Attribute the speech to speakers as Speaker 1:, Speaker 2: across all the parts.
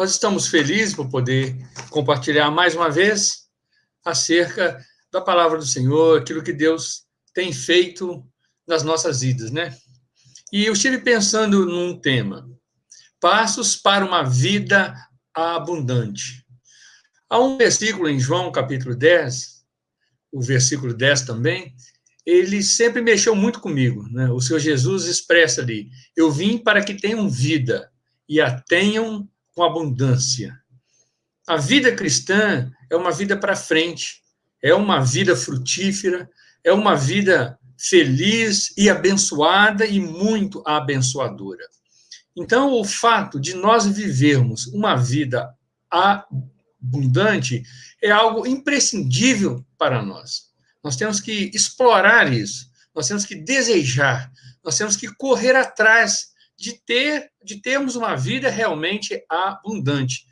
Speaker 1: Nós estamos felizes por poder compartilhar mais uma vez acerca da palavra do Senhor, aquilo que Deus tem feito nas nossas vidas, né? E eu estive pensando num tema: passos para uma vida abundante. Há um versículo em João, capítulo 10, o versículo 10 também, ele sempre mexeu muito comigo. Né? O Senhor Jesus expressa ali: Eu vim para que tenham vida e a tenham com abundância. A vida cristã é uma vida para frente, é uma vida frutífera, é uma vida feliz e abençoada e muito abençoadora. Então, o fato de nós vivermos uma vida abundante é algo imprescindível para nós. Nós temos que explorar isso, nós temos que desejar, nós temos que correr atrás de ter, de termos uma vida realmente abundante,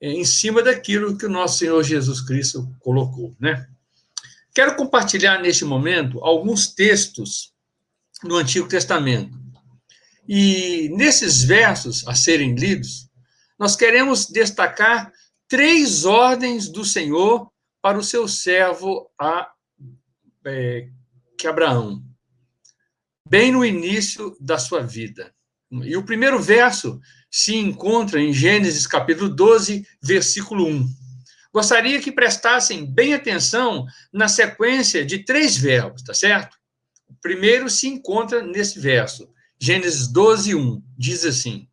Speaker 1: em cima daquilo que o nosso Senhor Jesus Cristo colocou, né? Quero compartilhar neste momento alguns textos do Antigo Testamento. E nesses versos a serem lidos, nós queremos destacar três ordens do Senhor para o seu servo a é, que Abraão, bem no início da sua vida. E o primeiro verso se encontra em Gênesis capítulo 12, versículo 1. Gostaria que prestassem bem atenção na sequência de três verbos, tá certo? O primeiro se encontra nesse verso, Gênesis 12, 1. Diz assim: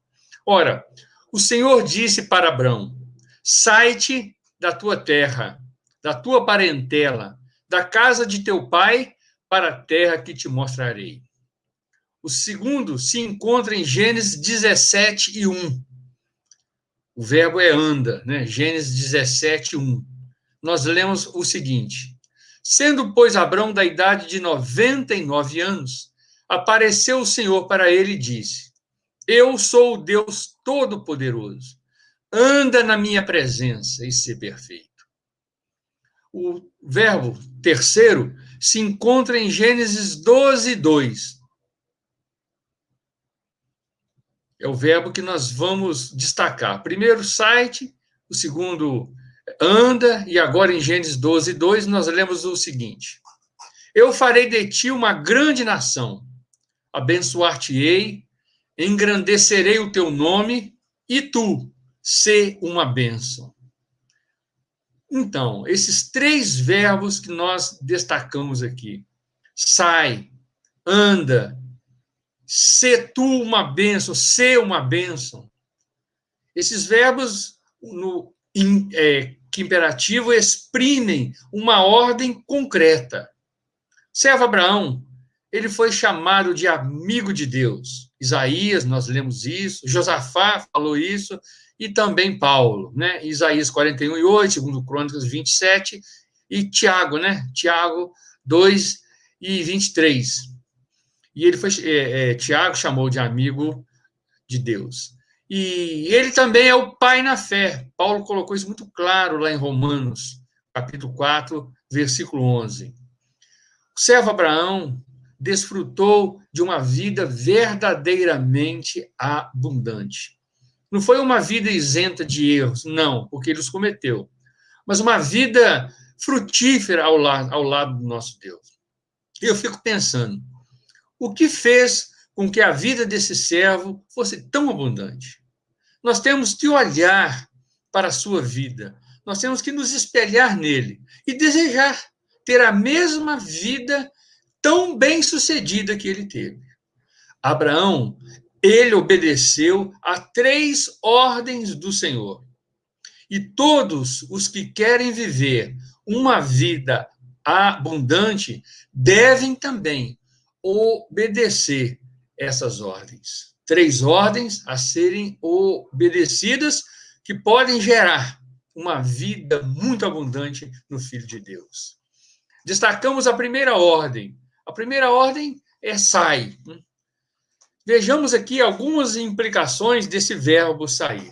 Speaker 1: Ora, o Senhor disse para Abraão: Sai-te da tua terra, da tua parentela, da casa de teu pai para a terra que te mostrarei. O segundo se encontra em Gênesis 17 e 1. O verbo é anda, né? Gênesis 17, 1. Nós lemos o seguinte: Sendo, pois, Abrão da idade de 99 anos, apareceu o Senhor para ele e disse: Eu sou o Deus Todo-Poderoso. Anda na minha presença e ser perfeito. O verbo terceiro se encontra em Gênesis 12, 2. É o verbo que nós vamos destacar. Primeiro, site, o segundo, anda, e agora em Gênesis 12, 2, nós lemos o seguinte: Eu farei de ti uma grande nação, abençoar-te-ei, engrandecerei o teu nome, e tu, ser uma bênção. Então, esses três verbos que nós destacamos aqui: sai, anda, ser tu uma bênção, ser uma bênção. Esses verbos no é, que imperativo exprimem uma ordem concreta. Servo Abraão, ele foi chamado de amigo de Deus. Isaías, nós lemos isso, Josafá falou isso, e também Paulo, né? Isaías 41 e 8, segundo Crônicas 27, e Tiago, né? Tiago 2 e 23. E ele foi, é, é, Tiago chamou de amigo de Deus. E ele também é o pai na fé. Paulo colocou isso muito claro lá em Romanos, capítulo 4, versículo 11. O servo Abraão desfrutou de uma vida verdadeiramente abundante. Não foi uma vida isenta de erros, não, porque ele os cometeu. Mas uma vida frutífera ao lado, ao lado do nosso Deus. Eu fico pensando, o que fez com que a vida desse servo fosse tão abundante? Nós temos que olhar para a sua vida, nós temos que nos espelhar nele e desejar ter a mesma vida tão bem sucedida que ele teve. Abraão ele obedeceu a três ordens do Senhor. E todos os que querem viver uma vida abundante devem também obedecer essas ordens. Três ordens a serem obedecidas que podem gerar uma vida muito abundante no Filho de Deus. Destacamos a primeira ordem. A primeira ordem é sai. Vejamos aqui algumas implicações desse verbo sair.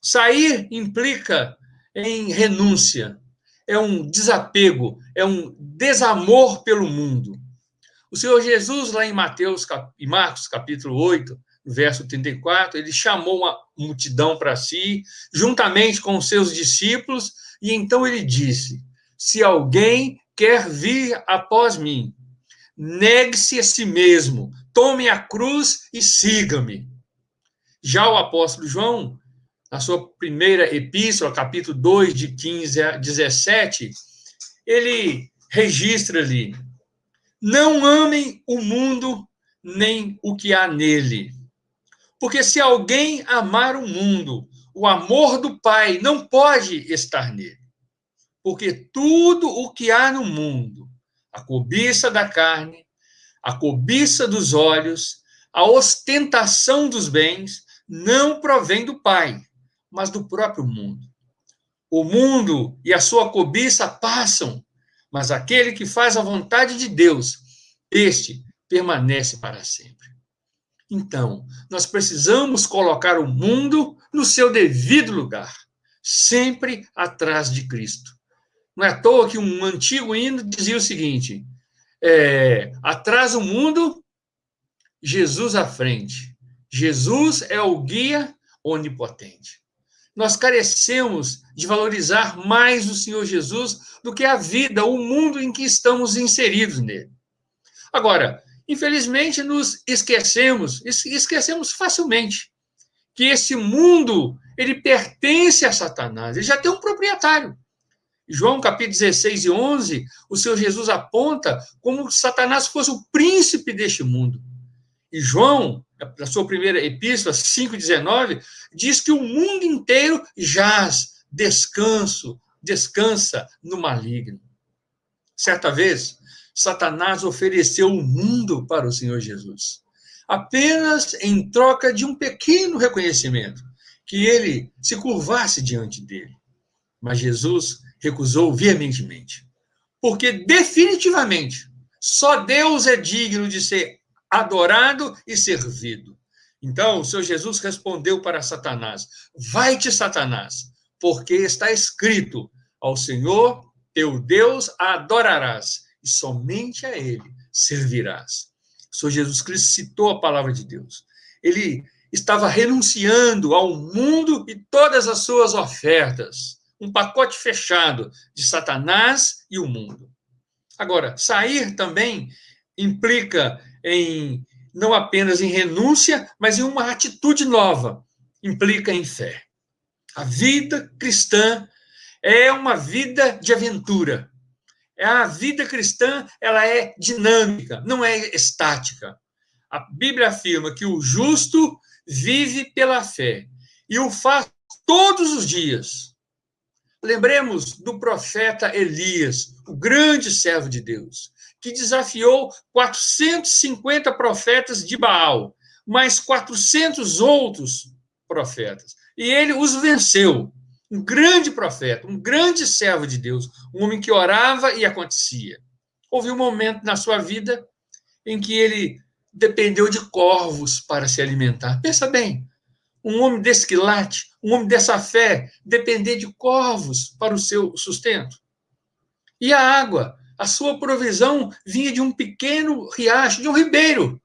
Speaker 1: Sair implica em renúncia, é um desapego, é um desamor pelo mundo. O Senhor Jesus, lá em Mateus e Marcos, capítulo 8, verso 34, ele chamou uma multidão para si, juntamente com os seus discípulos, e então ele disse: Se alguém quer vir após mim, negue-se a si mesmo, tome a cruz e siga-me. Já o apóstolo João, na sua primeira epístola, capítulo 2, de 15 a 17, ele registra ali: Não amem o mundo nem o que há nele. Porque se alguém amar o mundo, o amor do Pai não pode estar nele. Porque tudo o que há no mundo, a cobiça da carne, a cobiça dos olhos, a ostentação dos bens, não provém do Pai, mas do próprio mundo. O mundo e a sua cobiça passam, mas aquele que faz a vontade de Deus, este permanece para sempre. Então, nós precisamos colocar o mundo no seu devido lugar, sempre atrás de Cristo. Não é à toa que um antigo hino dizia o seguinte: é, atrás o mundo, Jesus à frente. Jesus é o guia onipotente. Nós carecemos de valorizar mais o Senhor Jesus do que a vida, o mundo em que estamos inseridos nele. Agora, infelizmente, nos esquecemos, esquecemos facilmente, que esse mundo, ele pertence a Satanás, ele já tem um proprietário. João capítulo 16 e 11, o Senhor Jesus aponta como se Satanás fosse o príncipe deste mundo. E João, na sua primeira epístola, 5,19, diz que o mundo inteiro jaz, descanso, descansa no maligno. Certa vez, Satanás ofereceu o mundo para o Senhor Jesus, apenas em troca de um pequeno reconhecimento, que ele se curvasse diante dele. Mas Jesus recusou veementemente, porque definitivamente só Deus é digno de ser adorado e servido. Então, o Senhor Jesus respondeu para Satanás: Vai-te, Satanás, porque está escrito: Ao Senhor teu Deus adorarás e somente a ele servirás. O Senhor Jesus Cristo citou a palavra de Deus. Ele estava renunciando ao mundo e todas as suas ofertas. Um pacote fechado de Satanás e o mundo. Agora, sair também implica em não apenas em renúncia, mas em uma atitude nova. Implica em fé. A vida cristã é uma vida de aventura. A vida cristã, ela é dinâmica, não é estática. A Bíblia afirma que o justo vive pela fé e o faz todos os dias. Lembremos do profeta Elias, o grande servo de Deus, que desafiou 450 profetas de Baal, mais 400 outros profetas, e ele os venceu um grande profeta, um grande servo de Deus, um homem que orava e acontecia. Houve um momento na sua vida em que ele dependeu de corvos para se alimentar. Pensa bem, um homem desse quilate, um homem dessa fé, depender de corvos para o seu sustento. E a água, a sua provisão vinha de um pequeno riacho, de um ribeiro,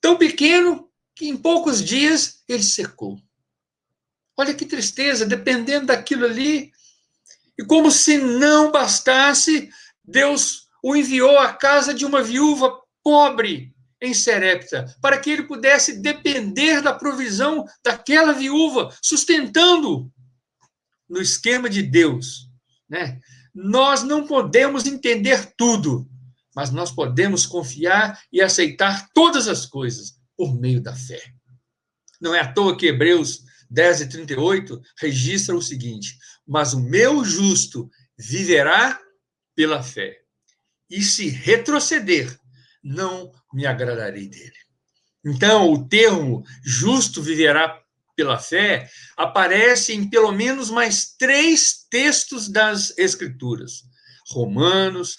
Speaker 1: tão pequeno que em poucos dias ele secou. Olha que tristeza, dependendo daquilo ali. E como se não bastasse, Deus o enviou à casa de uma viúva pobre em Serepta, para que ele pudesse depender da provisão daquela viúva, sustentando no esquema de Deus, né? Nós não podemos entender tudo, mas nós podemos confiar e aceitar todas as coisas por meio da fé. Não é à toa que Hebreus 10 e 38 registra o seguinte: Mas o meu justo viverá pela fé, e se retroceder, não me agradarei dele. Então, o termo justo viverá pela fé aparece em pelo menos mais três textos das Escrituras: Romanos,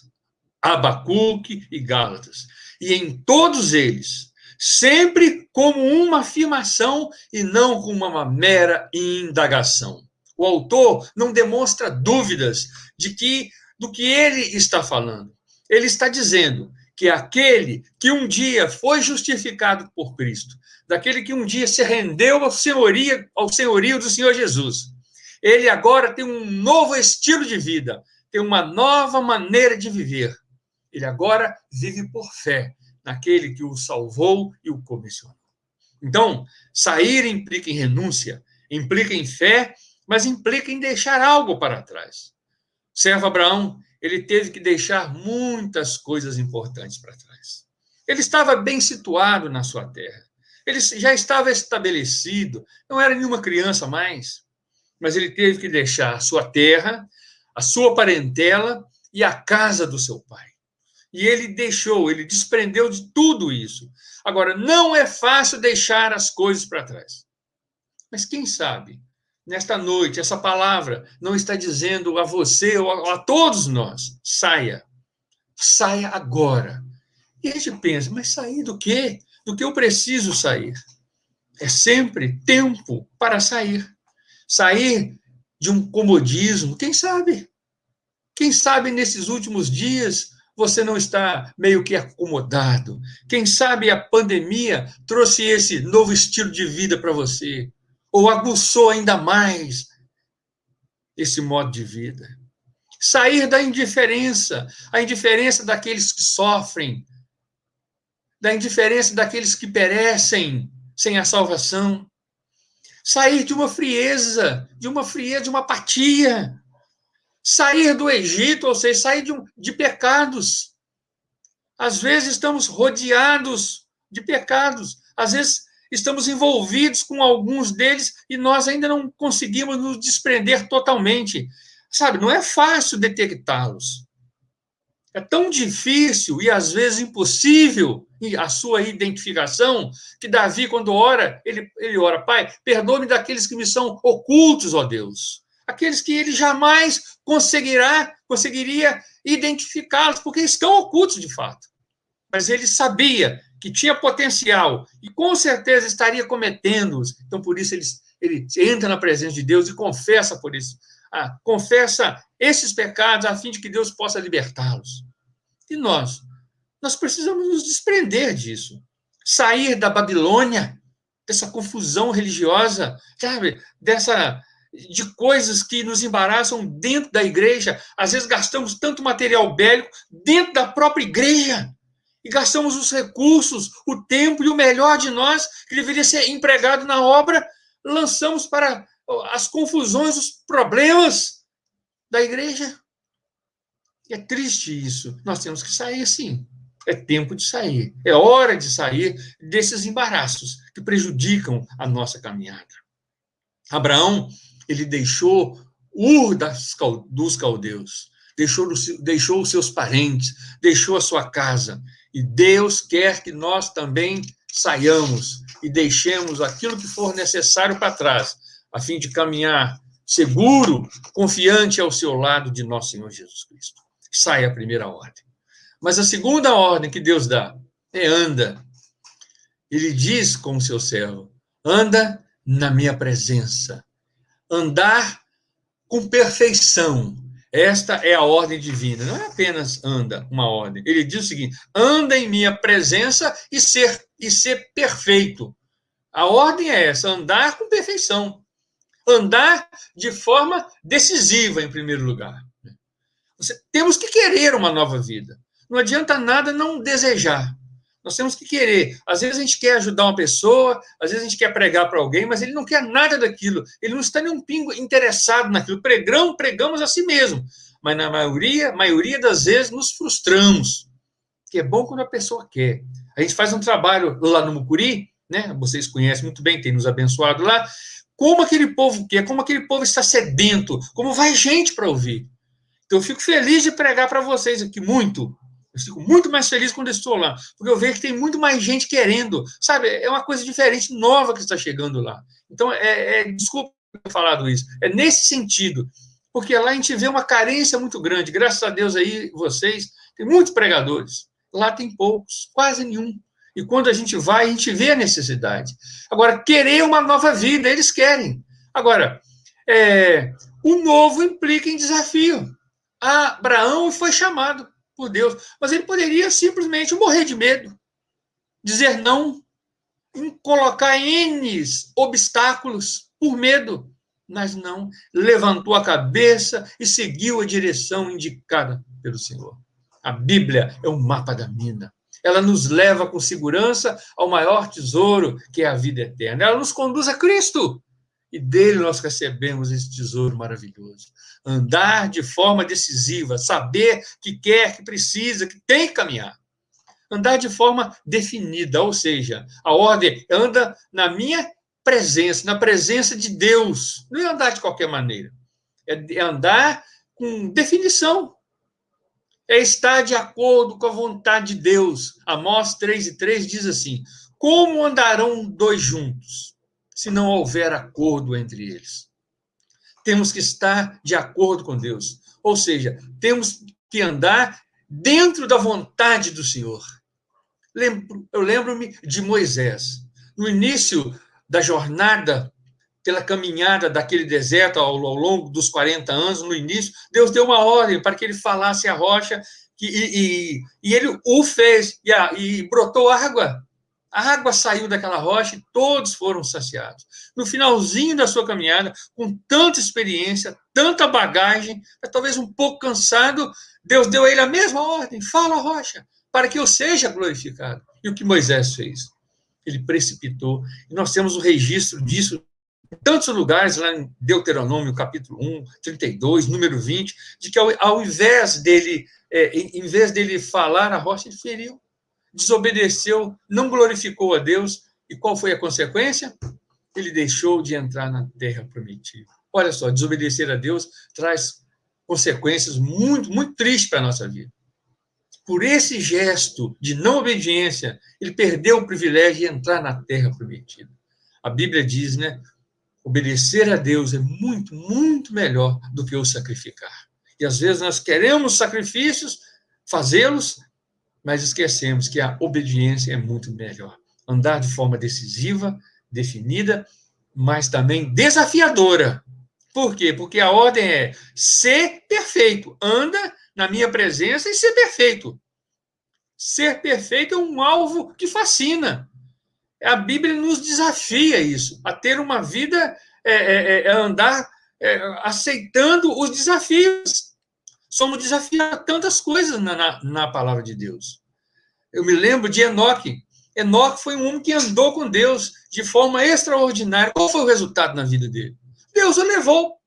Speaker 1: Abacuque e Gálatas. E em todos eles, sempre como uma afirmação e não como uma mera indagação. O autor não demonstra dúvidas de que do que ele está falando. Ele está dizendo que é aquele que um dia foi justificado por Cristo, daquele que um dia se rendeu ao senhorio, ao senhorio do Senhor Jesus. Ele agora tem um novo estilo de vida, tem uma nova maneira de viver. Ele agora vive por fé naquele que o salvou e o comissionou. Então, sair implica em renúncia, implica em fé, mas implica em deixar algo para trás. Servo Abraão, ele teve que deixar muitas coisas importantes para trás. Ele estava bem situado na sua terra. Ele já estava estabelecido, não era nenhuma criança mais, mas ele teve que deixar a sua terra, a sua parentela e a casa do seu pai. E ele deixou, ele desprendeu de tudo isso. Agora, não é fácil deixar as coisas para trás. Mas quem sabe, nesta noite, essa palavra não está dizendo a você ou a, a todos nós: saia. Saia agora. E a gente pensa, mas sair do quê? Do que eu preciso sair? É sempre tempo para sair. Sair de um comodismo, quem sabe? Quem sabe nesses últimos dias você não está meio que acomodado. Quem sabe a pandemia trouxe esse novo estilo de vida para você, ou aguçou ainda mais esse modo de vida. Sair da indiferença, a indiferença daqueles que sofrem, da indiferença daqueles que perecem sem a salvação. Sair de uma frieza, de uma frieza, de uma apatia, sair do Egito, ou seja, sair de, de pecados. Às vezes estamos rodeados de pecados, às vezes estamos envolvidos com alguns deles e nós ainda não conseguimos nos desprender totalmente. Sabe, não é fácil detectá-los. É tão difícil e às vezes impossível a sua identificação que Davi, quando ora, ele, ele ora, Pai, perdoe-me daqueles que me são ocultos, ó Deus aqueles que ele jamais conseguirá, conseguiria identificá-los, porque estão ocultos de fato. Mas ele sabia que tinha potencial e com certeza estaria cometendo-os. Então, por isso, ele, ele entra na presença de Deus e confessa por isso. Ah, confessa esses pecados a fim de que Deus possa libertá-los. E nós? Nós precisamos nos desprender disso. Sair da Babilônia, dessa confusão religiosa, sabe? Dessa de coisas que nos embaraçam dentro da igreja. Às vezes gastamos tanto material bélico dentro da própria igreja. E gastamos os recursos, o tempo e o melhor de nós, que deveria ser empregado na obra, lançamos para as confusões, os problemas da igreja. É triste isso. Nós temos que sair sim. É tempo de sair. É hora de sair desses embaraços que prejudicam a nossa caminhada. Abraão ele deixou Ur das, dos caldeus, deixou, deixou os seus parentes, deixou a sua casa. E Deus quer que nós também saiamos e deixemos aquilo que for necessário para trás, a fim de caminhar seguro, confiante ao seu lado de nosso Senhor Jesus Cristo. Sai a primeira ordem. Mas a segunda ordem que Deus dá é anda. Ele diz com o seu servo: anda na minha presença andar com perfeição. Esta é a ordem divina. Não é apenas anda, uma ordem. Ele diz o seguinte: anda em minha presença e ser e ser perfeito. A ordem é essa: andar com perfeição. Andar de forma decisiva, em primeiro lugar. Você, temos que querer uma nova vida. Não adianta nada não desejar. Nós temos que querer. Às vezes a gente quer ajudar uma pessoa, às vezes a gente quer pregar para alguém, mas ele não quer nada daquilo. Ele não está nem um pingo interessado naquilo. Pregamos, pregamos a si mesmo. Mas na maioria, maioria das vezes nos frustramos. Que é bom quando a pessoa quer. A gente faz um trabalho lá no Mucuri, né? Vocês conhecem muito bem, tem nos abençoado lá. Como aquele povo quer, como aquele povo está sedento, como vai gente para ouvir. Então eu fico feliz de pregar para vocês aqui muito, eu fico muito mais feliz quando estou lá, porque eu vejo que tem muito mais gente querendo, sabe? É uma coisa diferente, nova que está chegando lá. Então, é, é desculpa ter falado isso, é nesse sentido, porque lá a gente vê uma carência muito grande. Graças a Deus aí, vocês, tem muitos pregadores. Lá tem poucos, quase nenhum. E quando a gente vai, a gente vê a necessidade. Agora, querer uma nova vida, eles querem. Agora, é, o novo implica em desafio. Abraão foi chamado por Deus, mas ele poderia simplesmente morrer de medo, dizer não, colocar N obstáculos por medo, mas não, levantou a cabeça e seguiu a direção indicada pelo Senhor. A Bíblia é um mapa da mina. Ela nos leva com segurança ao maior tesouro, que é a vida eterna. Ela nos conduz a Cristo. E dele nós recebemos esse tesouro maravilhoso. Andar de forma decisiva, saber que quer, que precisa, que tem que caminhar. Andar de forma definida, ou seja, a ordem anda na minha presença, na presença de Deus. Não é andar de qualquer maneira. É andar com definição. É estar de acordo com a vontade de Deus. Amós 3 e 3 diz assim: Como andarão dois juntos, se não houver acordo entre eles? Temos que estar de acordo com Deus. Ou seja, temos que andar dentro da vontade do Senhor. eu lembro-me de Moisés. No início da jornada, pela caminhada daquele deserto ao, ao, longo dos 40 anos, no início, Deus deu uma ordem para que ele falasse a rocha, e, e, e ele o fez, e, a, e brotou água. A água saiu daquela rocha e todos foram saciados. No finalzinho da sua caminhada, com tanta experiência, tanta bagagem, talvez um pouco cansado, Deus deu a ele a mesma ordem: fala rocha, para que eu seja glorificado. E o que Moisés fez? ele precipitou. E nós temos o registro disso em tantos lugares, lá em Deuteronômio, capítulo 1, 32, número 20, de que ao, ao invés dele, é, em vez dele falar a rocha, ele feriu, desobedeceu, não glorificou a Deus. E qual foi a consequência? Ele deixou de entrar na terra prometida. Olha só, desobedecer a Deus traz consequências muito, muito tristes para a nossa vida por esse gesto de não obediência, ele perdeu o privilégio de entrar na terra prometida. A Bíblia diz, né? Obedecer a Deus é muito, muito melhor do que o sacrificar. E às vezes nós queremos sacrifícios, fazê-los, mas esquecemos que a obediência é muito melhor. Andar de forma decisiva, definida, mas também desafiadora. Por quê? Porque a ordem é ser perfeito. Anda na minha presença e ser perfeito. Ser perfeito é um alvo que fascina. A Bíblia nos desafia isso, a ter uma vida, é, é, é, é andar é, aceitando os desafios. Somos desafiados a tantas coisas na, na, na palavra de Deus. Eu me lembro de Enoque. Enoque foi um homem que andou com Deus de forma extraordinária. Qual foi o resultado na vida dele? Deus o levou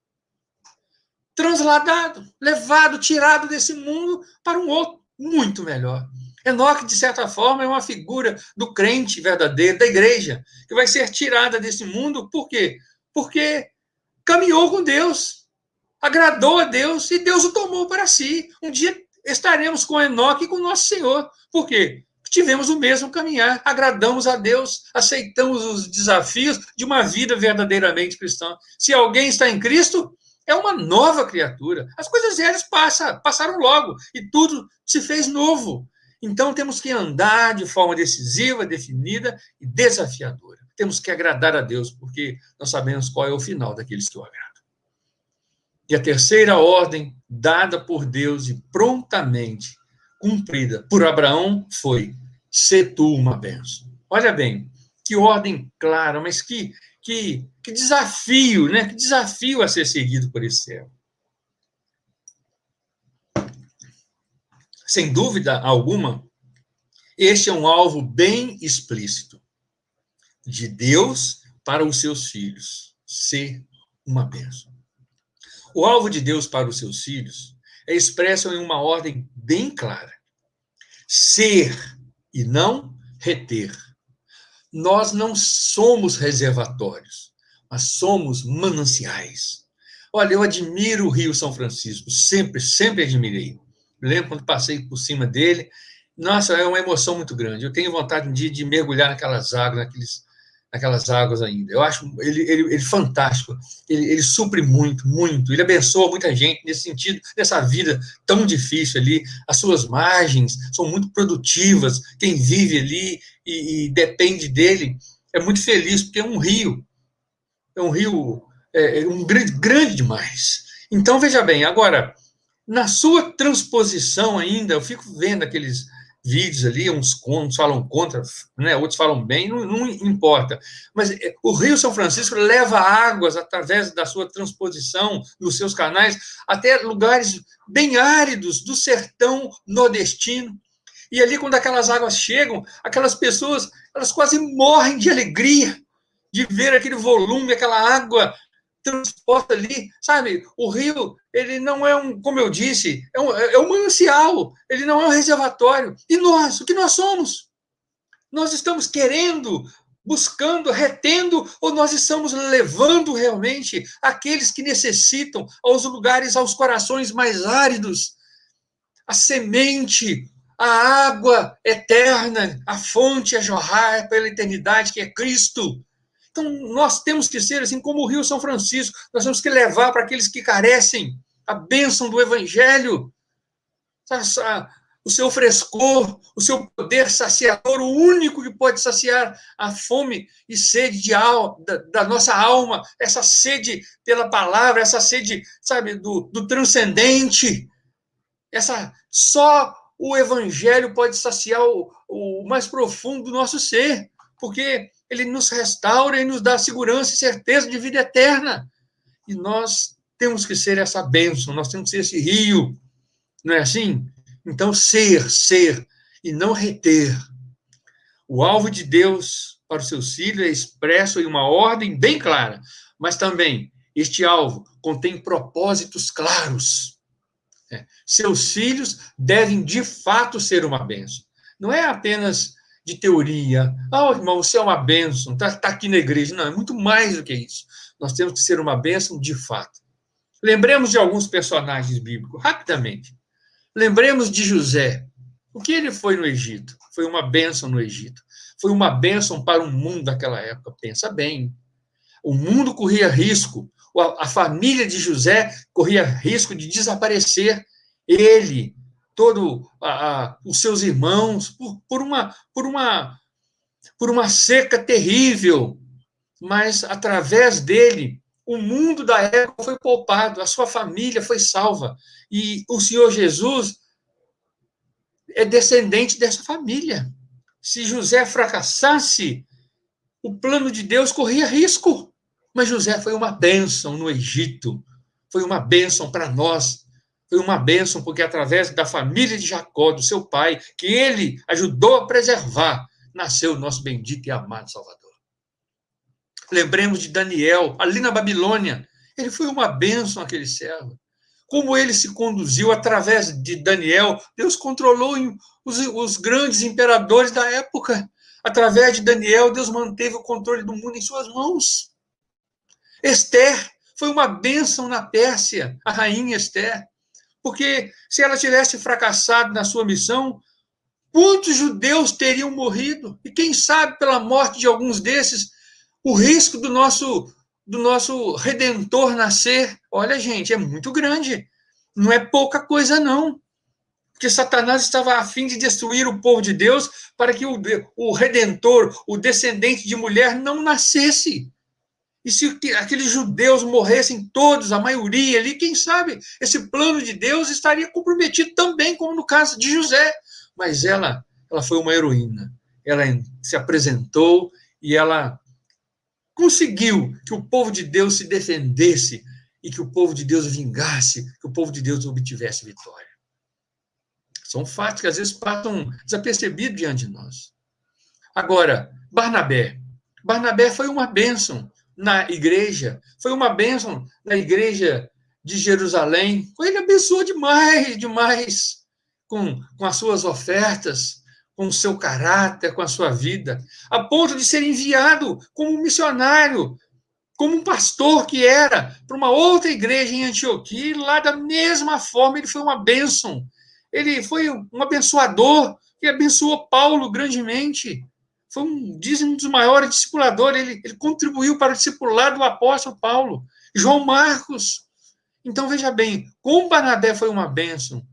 Speaker 1: transladado, levado, tirado desse mundo para um outro muito melhor. Enoque, de certa forma, é uma figura do crente verdadeiro, da igreja, que vai ser tirada desse mundo, por quê? Porque caminhou com Deus, agradou a Deus e Deus o tomou para si. Um dia estaremos com Enoque e com nosso Senhor. Por quê? Tivemos o mesmo caminhar, agradamos a Deus, aceitamos os desafios de uma vida verdadeiramente cristã. Se alguém está em Cristo, é uma nova criatura. As coisas velhas passam, passaram logo e tudo se fez novo. Então temos que andar de forma decisiva, definida e desafiadora. Temos que agradar a Deus, porque nós sabemos qual é o final daqueles que o agradam. E a terceira ordem dada por Deus e prontamente cumprida por Abraão foi: ser tu uma bênção. Olha bem, que ordem clara, mas que que, que desafio, né? Que desafio a ser seguido por esse servo. Sem dúvida alguma, este é um alvo bem explícito de Deus para os seus filhos, ser uma bênção. O alvo de Deus para os seus filhos é expresso em uma ordem bem clara: ser e não reter nós não somos reservatórios, mas somos mananciais. Olha, eu admiro o Rio São Francisco, sempre, sempre admirei. Lembro quando passei por cima dele. Nossa, é uma emoção muito grande. Eu tenho vontade um dia de mergulhar naquelas águas, naqueles, naquelas águas ainda. Eu acho ele, ele, ele fantástico. Ele, ele supre muito, muito. Ele abençoa muita gente nesse sentido, nessa vida tão difícil ali. As suas margens são muito produtivas. Quem vive ali e, e depende dele é muito feliz, porque é um rio. É um rio é, é um grande, grande demais. Então, veja bem, agora, na sua transposição ainda, eu fico vendo aqueles vídeos ali, uns, uns falam contra, né, outros falam bem, não, não, importa. Mas é, o Rio São Francisco leva águas através da sua transposição nos seus canais até lugares bem áridos do sertão nordestino. E ali, quando aquelas águas chegam, aquelas pessoas, elas quase morrem de alegria de ver aquele volume, aquela água transporta ali, sabe? O rio, ele não é um, como eu disse, é um, é um manancial, ele não é um reservatório. E nós, o que nós somos? Nós estamos querendo, buscando, retendo, ou nós estamos levando realmente aqueles que necessitam aos lugares, aos corações mais áridos, a semente, a água eterna, a fonte a jorrar pela eternidade, que é Cristo. Então, nós temos que ser assim como o Rio São Francisco, nós temos que levar para aqueles que carecem a bênção do Evangelho, o seu frescor, o seu poder saciador, o único que pode saciar a fome e sede de al, da, da, nossa alma, essa sede pela palavra, essa sede, sabe, do, do transcendente, essa só o Evangelho pode saciar o, o mais profundo do nosso ser, porque ele nos restaura e nos dá segurança e certeza de vida eterna. E nós temos que ser essa bênção, nós temos que ser esse rio, não é assim? Então, ser, ser e não reter. O alvo de Deus para os seus filhos é expresso em uma ordem bem clara, mas também este alvo contém propósitos claros. É. Seus filhos devem de fato ser uma bênção. Não é apenas de teoria. Ah, oh, irmão, você é uma bênção, está tá aqui na igreja. Não, é muito mais do que isso. Nós temos que ser uma bênção de fato. Lembremos de alguns personagens bíblicos, rapidamente. Lembremos de José. O que ele foi no Egito? Foi uma bênção no Egito. Foi uma bênção para o mundo daquela época. Pensa bem. O mundo corria risco. A família de José corria risco de desaparecer. Ele, todo os seus irmãos por, por, uma por uma por uma seca terrível, mas através dele o mundo da época foi poupado, a sua família foi salva e o Senhor Jesus é descendente dessa família. Se José fracassasse, o plano de Deus corria risco. Mas José foi uma bênção no Egito, foi uma bênção para nós foi uma bênção, porque através da família de Jacó, do seu pai, que ele ajudou a preservar, nasceu o nosso bendito e amado Salvador. Lembremos de Daniel, ali na Babilônia. Ele foi uma bênção, aquele servo. Como ele se conduziu através de Daniel, Deus controlou os, os grandes imperadores da época. Através de Daniel, Deus manteve o controle do mundo em suas mãos. Esther foi uma bênção na Pérsia, a rainha Esther. Porque se ela tivesse fracassado na sua missão, quantos judeus teriam morrido? E quem sabe pela morte de alguns desses, o risco do nosso do nosso redentor nascer, olha gente, é muito grande. Não é pouca coisa não. Porque Satanás estava a fim de destruir o povo de Deus para que o, o redentor, o descendente de mulher não nascesse. E se aqueles judeus morressem todos, a maioria ali, quem sabe esse plano de Deus estaria comprometido também, como no caso de José. Mas ela, ela foi uma heroína. Ela se apresentou e ela conseguiu que o povo de Deus se defendesse e que o povo de Deus vingasse, que o povo de Deus obtivesse vitória. São fatos que às vezes passam desapercebidos diante de nós. Agora, Barnabé. Barnabé foi uma bênção na igreja, foi uma bênção na igreja de Jerusalém. Ele abençoou demais, demais, com, com as suas ofertas, com o seu caráter, com a sua vida, a ponto de ser enviado como missionário, como um pastor que era, para uma outra igreja em Antioquia, e lá da mesma forma ele foi uma bênção. Ele foi um abençoador que abençoou Paulo grandemente foi um, dizem, um dos maiores discipuladores, ele, ele contribuiu para o discipulado do apóstolo Paulo, João Marcos. Então, veja bem, como Barnabé foi uma bênção,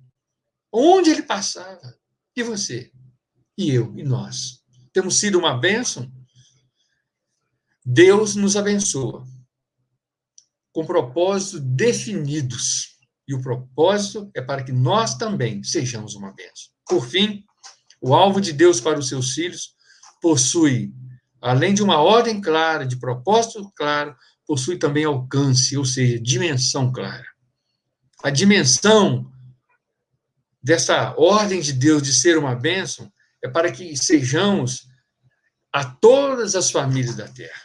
Speaker 1: onde ele passava, e você, e eu, e nós, temos sido uma bênção? Deus nos abençoa com propósitos definidos. E o propósito é para que nós também sejamos uma bênção. Por fim, o alvo de Deus para os seus filhos possui, além de uma ordem clara, de propósito claro, possui também alcance, ou seja, dimensão clara. A dimensão dessa ordem de Deus de ser uma bênção é para que sejamos a todas as famílias da terra.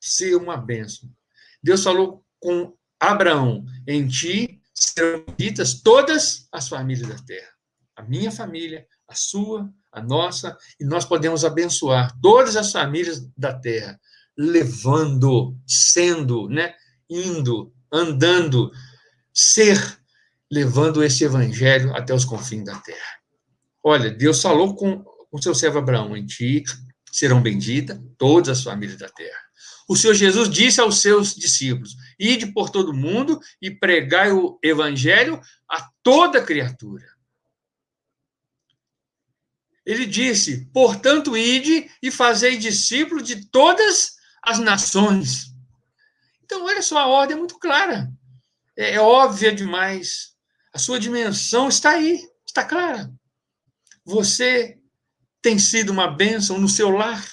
Speaker 1: Ser uma bênção. Deus falou com Abraão: em ti serão ditas todas as famílias da terra. A minha família, a sua, a nossa, e nós podemos abençoar todas as famílias da terra, levando, sendo, né, indo, andando, ser, levando esse evangelho até os confins da terra. Olha, Deus falou com o seu servo Abraão: em ti serão benditas todas as famílias da terra. O Senhor Jesus disse aos seus discípulos: Ide por todo mundo e pregai o evangelho a toda criatura. Ele disse: Portanto, ide e fazei discípulos de todas as nações. Então, olha só, a ordem é muito clara. É, é óbvia demais. A sua dimensão está aí, está clara. Você tem sido uma bênção no seu lar,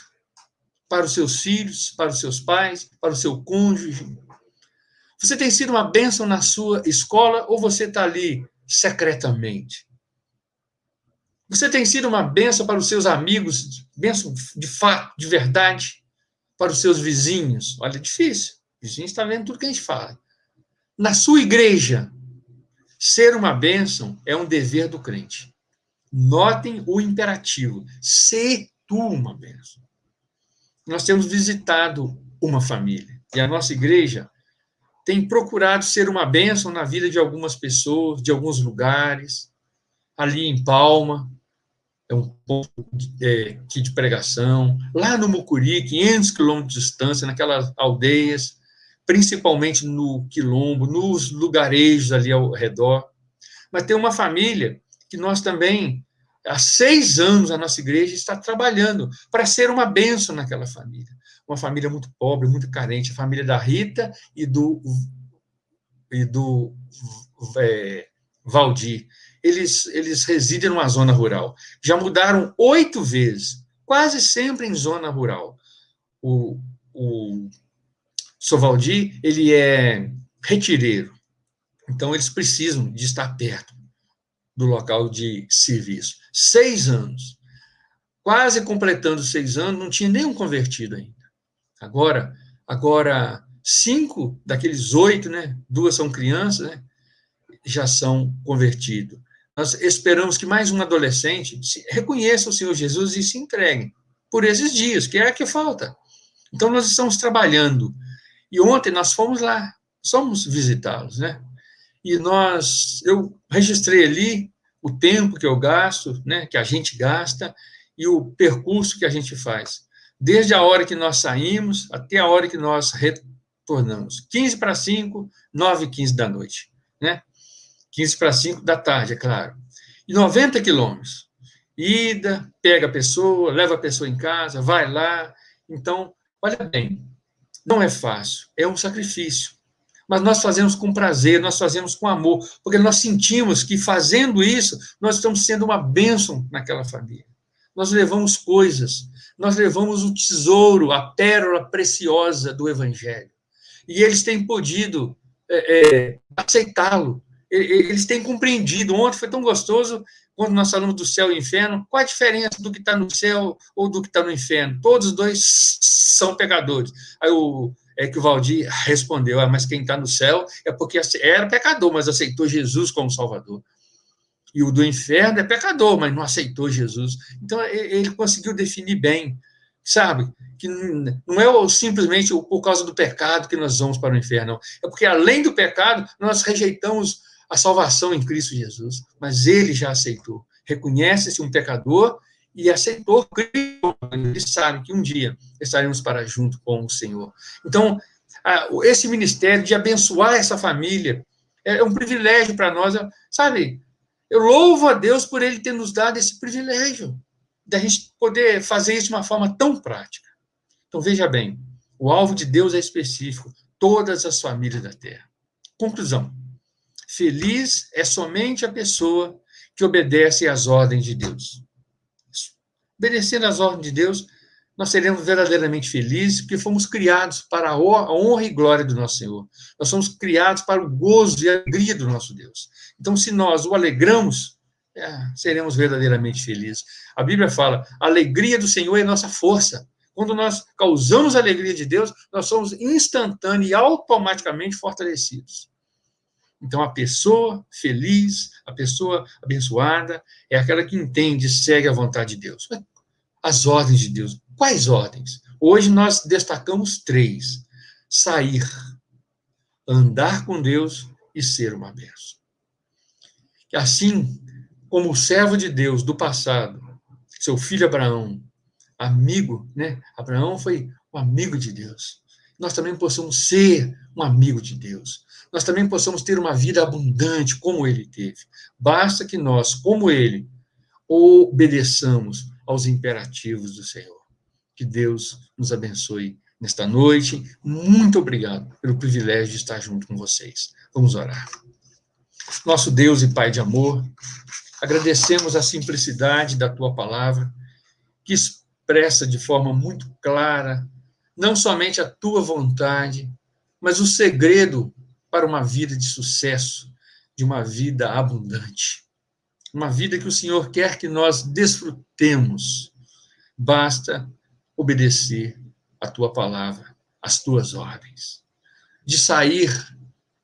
Speaker 1: para os seus filhos, para os seus pais, para o seu cônjuge. Você tem sido uma bênção na sua escola ou você está ali secretamente? Você tem sido uma bênção para os seus amigos, bênção de fato, de verdade, para os seus vizinhos. Olha, é difícil. O vizinho está vendo tudo que a gente fala. Na sua igreja, ser uma bênção é um dever do crente. Notem o imperativo: ser tu uma bênção. Nós temos visitado uma família e a nossa igreja tem procurado ser uma bênção na vida de algumas pessoas, de alguns lugares. Ali em Palma, é um ponto é, de pregação. Lá no Mucuri, 500 quilômetros de distância, naquelas aldeias, principalmente no Quilombo, nos lugarejos ali ao redor. Mas tem uma família que nós também, há seis anos, a nossa igreja está trabalhando para ser uma bênção naquela família. Uma família muito pobre, muito carente, a família da Rita e do, e do é, Valdir eles, eles residem numa zona rural. Já mudaram oito vezes, quase sempre em zona rural. O, o Sovaldi, ele é retireiro, então eles precisam de estar perto do local de serviço. Seis anos. Quase completando seis anos, não tinha nenhum convertido ainda. Agora, agora cinco daqueles oito, né? Duas são crianças, né? Já são convertidos nós esperamos que mais um adolescente reconheça o Senhor Jesus e se entregue por esses dias, que é a que falta. Então, nós estamos trabalhando. E ontem nós fomos lá, somos visitá-los, né? E nós, eu registrei ali o tempo que eu gasto, né, que a gente gasta, e o percurso que a gente faz. Desde a hora que nós saímos até a hora que nós retornamos. 15 para 5, 9 e 15 da noite, né? 15 para 5 da tarde, é claro. E 90 quilômetros. Ida, pega a pessoa, leva a pessoa em casa, vai lá. Então, olha bem, não é fácil, é um sacrifício. Mas nós fazemos com prazer, nós fazemos com amor, porque nós sentimos que fazendo isso, nós estamos sendo uma bênção naquela família. Nós levamos coisas, nós levamos o tesouro, a pérola preciosa do Evangelho. E eles têm podido é, é, aceitá-lo, eles têm compreendido. Ontem foi tão gostoso quando nós falamos do céu e inferno. Qual a diferença do que está no céu ou do que está no inferno? Todos os dois são pecadores. Aí o, é que o Valdir respondeu: ah, mas quem está no céu é porque era pecador, mas aceitou Jesus como Salvador. E o do inferno é pecador, mas não aceitou Jesus. Então ele conseguiu definir bem, sabe? Que não é simplesmente por causa do pecado que nós vamos para o inferno. É porque além do pecado, nós rejeitamos a salvação em Cristo Jesus, mas ele já aceitou. Reconhece-se um pecador e aceitou Cristo. Ele sabe que um dia estaremos para junto com o Senhor. Então, esse ministério de abençoar essa família é um privilégio para nós, sabe? Eu louvo a Deus por ele ter nos dado esse privilégio da gente poder fazer isso de uma forma tão prática. Então, veja bem, o alvo de Deus é específico, todas as famílias da terra. Conclusão. Feliz é somente a pessoa que obedece às ordens de Deus. Obedecendo às ordens de Deus, nós seremos verdadeiramente felizes, porque fomos criados para a honra e glória do nosso Senhor. Nós somos criados para o gozo e a alegria do nosso Deus. Então, se nós o alegramos, é, seremos verdadeiramente felizes. A Bíblia fala: a alegria do Senhor é nossa força. Quando nós causamos a alegria de Deus, nós somos instantâneos e automaticamente fortalecidos. Então, a pessoa feliz, a pessoa abençoada, é aquela que entende e segue a vontade de Deus. As ordens de Deus. Quais ordens? Hoje nós destacamos três: sair, andar com Deus e ser uma bênção. Assim como o servo de Deus do passado, seu filho Abraão, amigo, né? Abraão foi um amigo de Deus. Nós também possamos ser um amigo de Deus. Nós também possamos ter uma vida abundante como ele teve. Basta que nós, como ele, obedeçamos aos imperativos do Senhor. Que Deus nos abençoe nesta noite. Muito obrigado pelo privilégio de estar junto com vocês. Vamos orar. Nosso Deus e Pai de amor, agradecemos a simplicidade da tua palavra, que expressa de forma muito clara não somente a tua vontade, mas o segredo para uma vida de sucesso, de uma vida abundante. Uma vida que o Senhor quer que nós desfrutemos. Basta obedecer a tua palavra, as tuas ordens. De sair,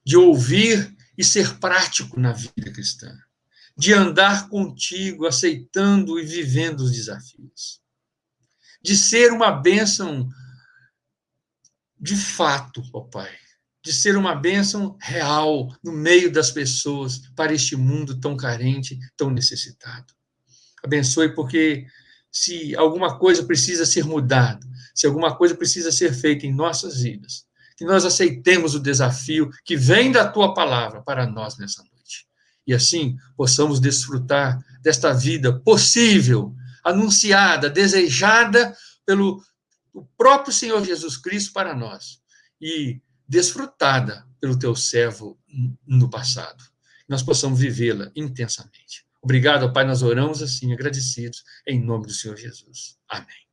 Speaker 1: de ouvir e ser prático na vida cristã. De andar contigo, aceitando e vivendo os desafios. De ser uma bênção de fato, ó Pai, de ser uma bênção real no meio das pessoas para este mundo tão carente, tão necessitado. Abençoe, porque se alguma coisa precisa ser mudada, se alguma coisa precisa ser feita em nossas vidas, que nós aceitemos o desafio que vem da tua palavra para nós nessa noite. E assim possamos desfrutar desta vida possível, anunciada, desejada pelo o próprio Senhor Jesus Cristo para nós e desfrutada pelo teu servo no passado. Nós possamos vivê-la intensamente. Obrigado, Pai, nós oramos assim, agradecidos, em nome do Senhor Jesus. Amém.